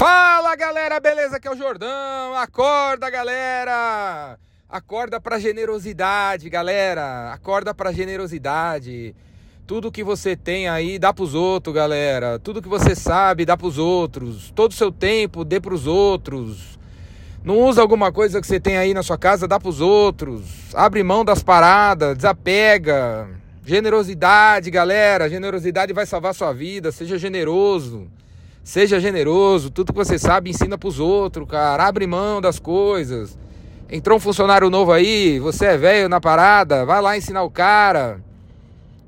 Fala galera, beleza? Aqui é o Jordão. Acorda, galera! Acorda pra generosidade, galera. Acorda pra generosidade. Tudo que você tem aí, dá pros outros, galera. Tudo que você sabe, dá pros outros. Todo o seu tempo, dê pros outros. Não usa alguma coisa que você tem aí na sua casa, dá pros outros. Abre mão das paradas, desapega. Generosidade, galera. Generosidade vai salvar sua vida. Seja generoso. Seja generoso, tudo que você sabe ensina para os outros, cara. Abre mão das coisas. Entrou um funcionário novo aí, você é velho na parada, vai lá ensinar o cara.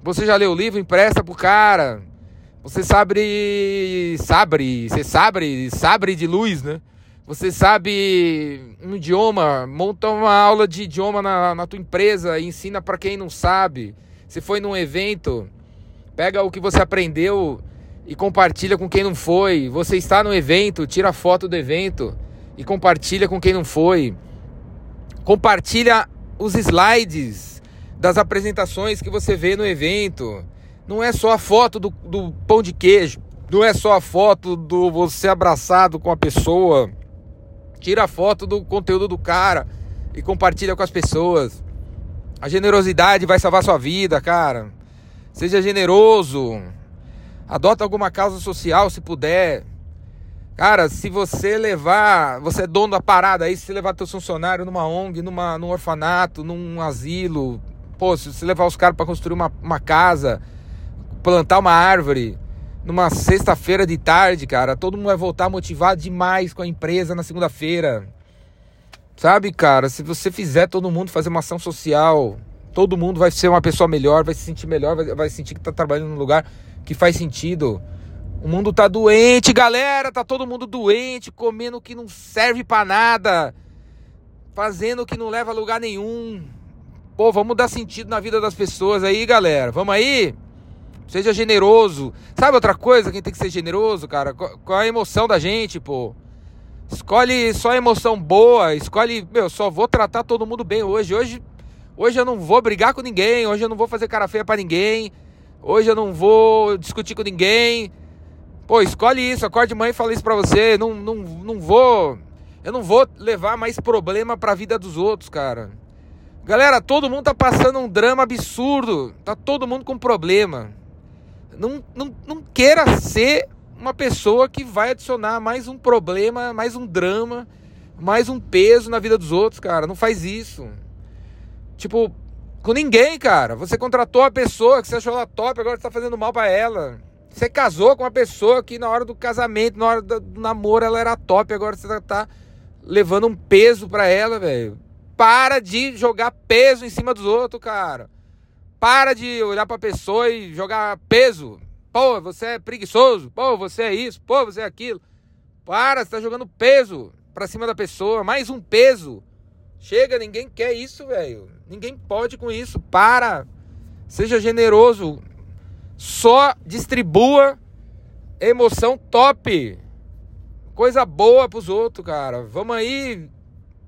Você já leu o livro, empresta pro cara. Você sabe, sabe, você sabe, sabe de luz, né? Você sabe um idioma, monta uma aula de idioma na, na tua empresa e ensina para quem não sabe. Você foi num evento, pega o que você aprendeu e compartilha com quem não foi. Você está no evento, tira foto do evento e compartilha com quem não foi. Compartilha os slides das apresentações que você vê no evento. Não é só a foto do, do pão de queijo, não é só a foto do você abraçado com a pessoa. Tira a foto do conteúdo do cara e compartilha com as pessoas. A generosidade vai salvar sua vida, cara. Seja generoso. Adota alguma causa social se puder. Cara, se você levar, você é dono da parada aí, se você levar teu funcionário numa ONG, numa, num orfanato, num asilo, pô, se você levar os caras para construir uma, uma casa, plantar uma árvore, numa sexta-feira de tarde, cara, todo mundo vai voltar motivado demais com a empresa na segunda-feira. Sabe, cara, se você fizer todo mundo fazer uma ação social, todo mundo vai ser uma pessoa melhor, vai se sentir melhor, vai, vai sentir que tá trabalhando num lugar que faz sentido. O mundo tá doente, galera, tá todo mundo doente, comendo o que não serve para nada, fazendo o que não leva a lugar nenhum. Pô, vamos dar sentido na vida das pessoas aí, galera. Vamos aí? Seja generoso. Sabe outra coisa? Quem tem que ser generoso, cara? Qual a emoção da gente, pô? Escolhe só emoção boa, escolhe, meu, só vou tratar todo mundo bem hoje. Hoje, hoje eu não vou brigar com ninguém, hoje eu não vou fazer cara feia para ninguém. Hoje eu não vou discutir com ninguém. Pô, escolhe isso, acorde de manhã e fala isso pra você. Não, não, não vou. Eu não vou levar mais problema pra vida dos outros, cara. Galera, todo mundo tá passando um drama absurdo. Tá todo mundo com problema. Não, não, não queira ser uma pessoa que vai adicionar mais um problema, mais um drama, mais um peso na vida dos outros, cara. Não faz isso. Tipo, com ninguém, cara. Você contratou a pessoa que você achou ela top, agora você tá fazendo mal para ela. Você casou com uma pessoa que na hora do casamento, na hora do namoro, ela era top, agora você tá levando um peso para ela, velho. Para de jogar peso em cima dos outros, cara. Para de olhar pra pessoa e jogar peso. Pô, você é preguiçoso. Pô, você é isso. Pô, você é aquilo. Para, você tá jogando peso pra cima da pessoa. Mais um peso. Chega, ninguém quer isso, velho. Ninguém pode com isso. Para. Seja generoso. Só distribua emoção top. Coisa boa pros outros, cara. Vamos aí.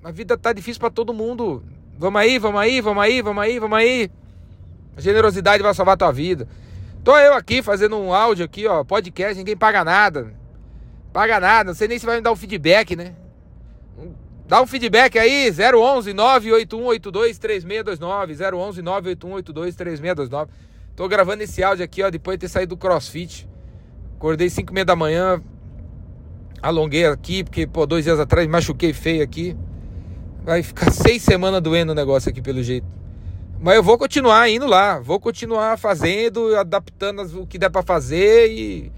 A vida tá difícil para todo mundo. Vamos aí, vamos aí, vamos aí, vamos aí, vamos aí. A generosidade vai salvar tua vida. Tô eu aqui fazendo um áudio aqui, ó, podcast, ninguém paga nada. Paga nada, não sei nem se vai me dar um feedback, né? Dá um feedback aí, 011 98182 3629, 011 98182 3629. Tô gravando esse áudio aqui, ó, depois de ter saído do CrossFit. Acordei 5 e meia da manhã, alonguei aqui, porque, pô, dois dias atrás machuquei feio aqui. Vai ficar seis semanas doendo o negócio aqui, pelo jeito. Mas eu vou continuar indo lá, vou continuar fazendo, adaptando o que der pra fazer e,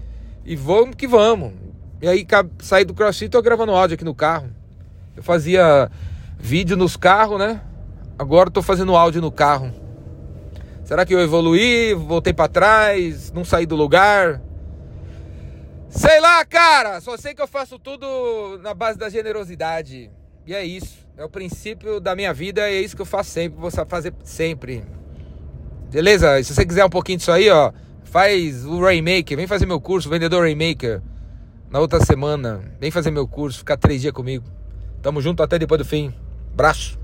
e vamos que vamos. E aí, saí do CrossFit, tô gravando áudio aqui no carro. Eu fazia vídeo nos carros, né? Agora tô fazendo áudio no carro. Será que eu evoluí? Voltei para trás? Não saí do lugar? Sei lá, cara. Só sei que eu faço tudo na base da generosidade. E é isso. É o princípio da minha vida e é isso que eu faço sempre. Vou fazer sempre. Beleza? Se você quiser um pouquinho disso aí, ó, faz o Rainmaker. Vem fazer meu curso, Vendedor Rainmaker. Na outra semana. Vem fazer meu curso, ficar três dias comigo. Tamo junto até depois do fim. Braço.